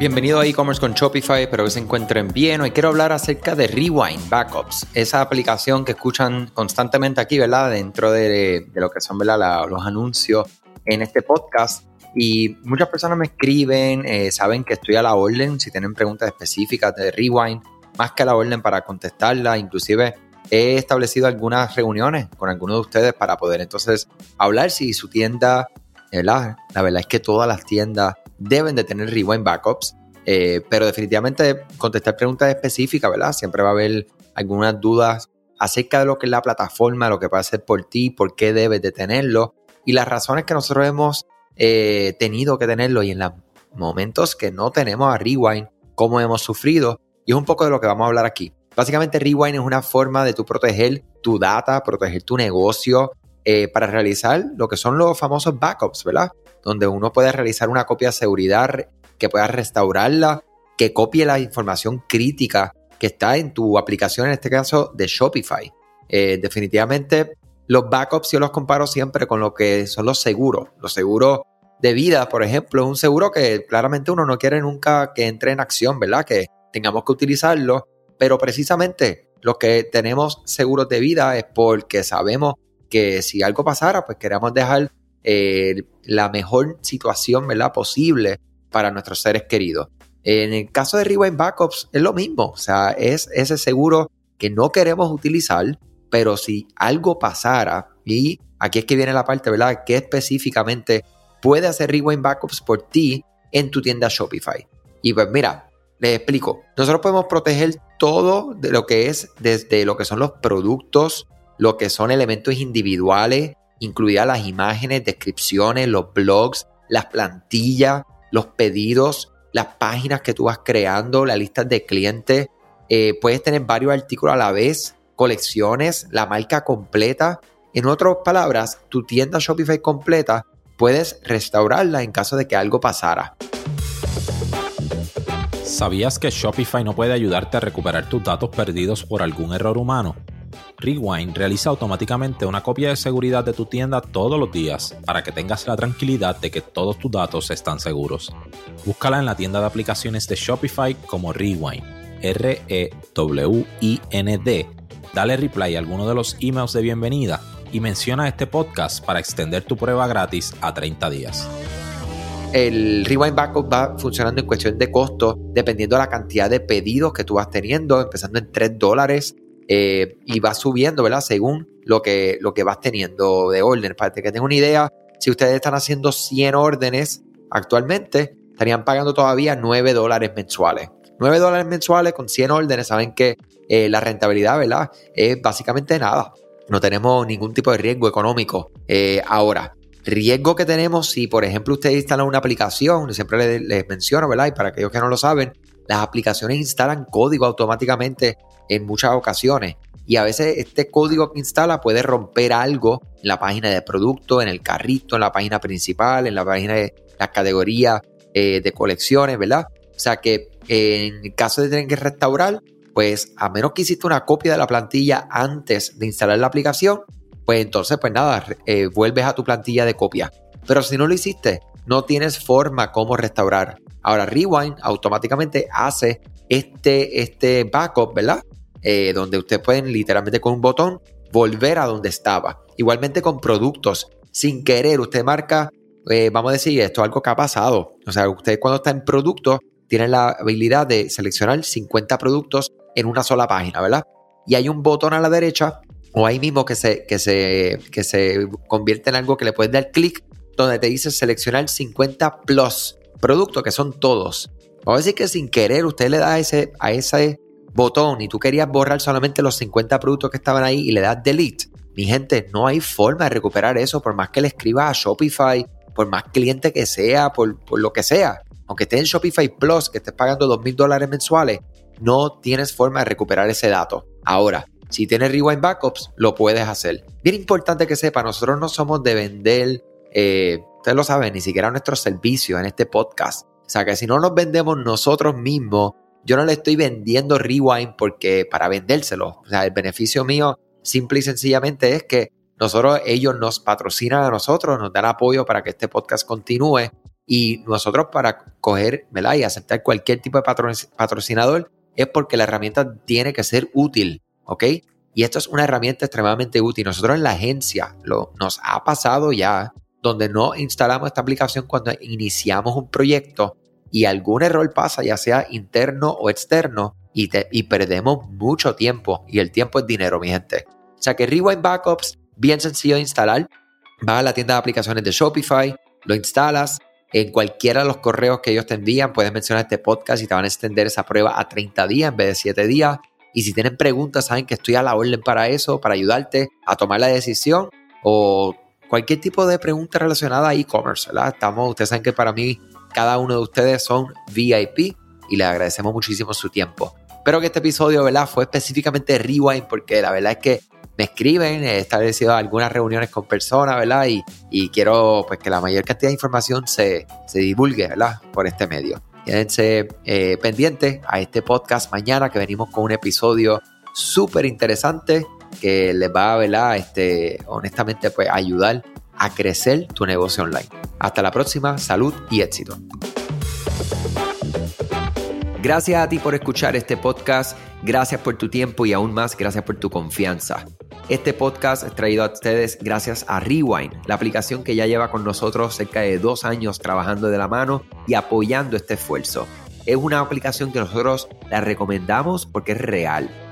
Bienvenido a e-commerce con Shopify, espero que se encuentren bien. Hoy quiero hablar acerca de Rewind Backups, esa aplicación que escuchan constantemente aquí, ¿verdad? Dentro de, lo que son, ¿verdad? los anuncios en este podcast. Y muchas personas me escriben, eh, saben que estoy a la orden, si tienen preguntas específicas de Rewind, más que a la orden para contestarla. Inclusive he establecido algunas reuniones con algunos de ustedes para poder entonces hablar si su tienda, ¿verdad? La verdad es que todas las tiendas deben de tener rewind backups, eh, pero definitivamente contestar preguntas específicas, ¿verdad? Siempre va a haber algunas dudas acerca de lo que es la plataforma, lo que puede hacer por ti, por qué debes de tenerlo y las razones que nosotros hemos eh, tenido que tenerlo y en los momentos que no tenemos a Rewind, cómo hemos sufrido y es un poco de lo que vamos a hablar aquí. Básicamente Rewind es una forma de tú proteger tu data, proteger tu negocio eh, para realizar lo que son los famosos backups, ¿verdad? donde uno puede realizar una copia de seguridad que pueda restaurarla, que copie la información crítica que está en tu aplicación, en este caso de Shopify. Eh, definitivamente los backups yo los comparo siempre con lo que son los seguros. Los seguros de vida, por ejemplo, es un seguro que claramente uno no quiere nunca que entre en acción, ¿verdad? Que tengamos que utilizarlo, pero precisamente los que tenemos seguros de vida es porque sabemos que si algo pasara, pues queremos dejar eh, la mejor situación ¿verdad? posible para nuestros seres queridos. En el caso de Rewind Backups es lo mismo, o sea, es ese seguro que no queremos utilizar, pero si algo pasara, y aquí es que viene la parte, ¿verdad? Que específicamente puede hacer Rewind Backups por ti en tu tienda Shopify. Y pues mira, les explico. Nosotros podemos proteger todo de lo que es desde lo que son los productos, lo que son elementos individuales, incluidas las imágenes, descripciones, los blogs, las plantillas, los pedidos, las páginas que tú vas creando, las listas de clientes. Eh, puedes tener varios artículos a la vez, colecciones, la marca completa. En otras palabras, tu tienda Shopify completa puedes restaurarla en caso de que algo pasara. ¿Sabías que Shopify no puede ayudarte a recuperar tus datos perdidos por algún error humano? Rewind realiza automáticamente una copia de seguridad de tu tienda todos los días para que tengas la tranquilidad de que todos tus datos están seguros. Búscala en la tienda de aplicaciones de Shopify como Rewind, R-E-W-I-N-D. Dale reply a alguno de los emails de bienvenida y menciona este podcast para extender tu prueba gratis a 30 días. El Rewind Backup va funcionando en cuestión de costo dependiendo de la cantidad de pedidos que tú vas teniendo, empezando en 3 dólares eh, y va subiendo, ¿verdad? Según lo que, lo que vas teniendo de orden. Para que tengan una idea, si ustedes están haciendo 100 órdenes actualmente, estarían pagando todavía 9 dólares mensuales. 9 dólares mensuales con 100 órdenes, saben que eh, la rentabilidad, ¿verdad? Es básicamente nada. No tenemos ningún tipo de riesgo económico. Eh, ahora, riesgo que tenemos si, por ejemplo, ustedes instalan una aplicación, siempre les, les, menciono, ¿verdad? Y para aquellos que no lo saben, las aplicaciones instalan código automáticamente en muchas ocasiones. Y a veces este código que instala puede romper algo en la página de producto, en el carrito, en la página principal, en la página de las categorías eh, de colecciones, ¿verdad? O sea que en el caso de tener que restaurar, pues a menos que hiciste una copia de la plantilla antes de instalar la aplicación, pues entonces pues nada, eh, vuelves a tu plantilla de copia. Pero si no lo hiciste, no tienes forma como restaurar. Ahora Rewind automáticamente hace este, este backup, ¿verdad? Eh, donde ustedes pueden literalmente con un botón volver a donde estaba. Igualmente con productos, sin querer, usted marca, eh, vamos a decir, esto es algo que ha pasado. O sea, usted cuando está en producto tiene la habilidad de seleccionar 50 productos en una sola página, ¿verdad? Y hay un botón a la derecha o ahí mismo que se, que se, que se convierte en algo que le puedes dar clic donde te dice seleccionar 50 plus productos que son todos. Vamos a decir que sin querer usted le da ese, a ese botón y tú querías borrar solamente los 50 productos que estaban ahí y le das delete, mi gente, no hay forma de recuperar eso por más que le escribas a Shopify, por más cliente que sea, por, lo que sea. Aunque esté en Shopify Plus, que estés pagando dos mil dólares mensuales, no tienes forma de recuperar ese dato. Ahora, si tienes Rewind Backups, lo puedes hacer. Bien importante que sepa, nosotros no somos de vender, eh, ustedes lo saben, ni siquiera nuestros servicios en este podcast. O sea que si no nos vendemos nosotros mismos, yo no le estoy vendiendo Rewind porque para vendérselo. O sea, el beneficio mío simple y sencillamente es que nosotros, ellos nos patrocinan a nosotros, nos dan apoyo para que este podcast continúe Y nosotros para coger, ¿verdad? Y aceptar cualquier tipo de patrocinador es porque la herramienta tiene que ser útil, ¿ok? Y esto es una herramienta extremadamente útil. Nosotros en la agencia lo, nos ha pasado ya, donde no instalamos esta aplicación cuando iniciamos un proyecto y algún error pasa, ya sea interno o externo, y, perdemos mucho tiempo. Y el tiempo es dinero, mi gente. O sea que Rewind Backups, bien sencillo de instalar. Vas a la tienda de aplicaciones de Shopify, lo instalas. En cualquiera de los correos que ellos te envían, puedes mencionar este podcast y te van a extender esa prueba a 30 días en vez de 7 días. Y si tienen preguntas, saben que estoy a la orden para eso, para ayudarte a tomar la decisión o cualquier tipo de pregunta relacionada a e-commerce, ¿verdad? Estamos, ustedes saben que para mí cada uno de ustedes son VIP y les agradecemos muchísimo su tiempo. Espero que este episodio, ¿verdad? Fue específicamente Rewind porque la verdad es que me escriben, he establecido algunas reuniones con personas, ¿verdad? Y, y quiero pues que la mayor cantidad de información se, se divulgue, ¿verdad? Por este medio. Quédense eh, pendientes a este podcast mañana que venimos con un episodio súper interesante que les va a, Este, honestamente, pues ayudar a crecer tu negocio online. Hasta la próxima, salud y éxito. Gracias a ti por escuchar este podcast, gracias por tu tiempo y aún más gracias por tu confianza. Este podcast es traído a ustedes gracias a Rewind, la aplicación que ya lleva con nosotros cerca de dos años trabajando de la mano y apoyando este esfuerzo. Es una aplicación que nosotros la recomendamos porque es real.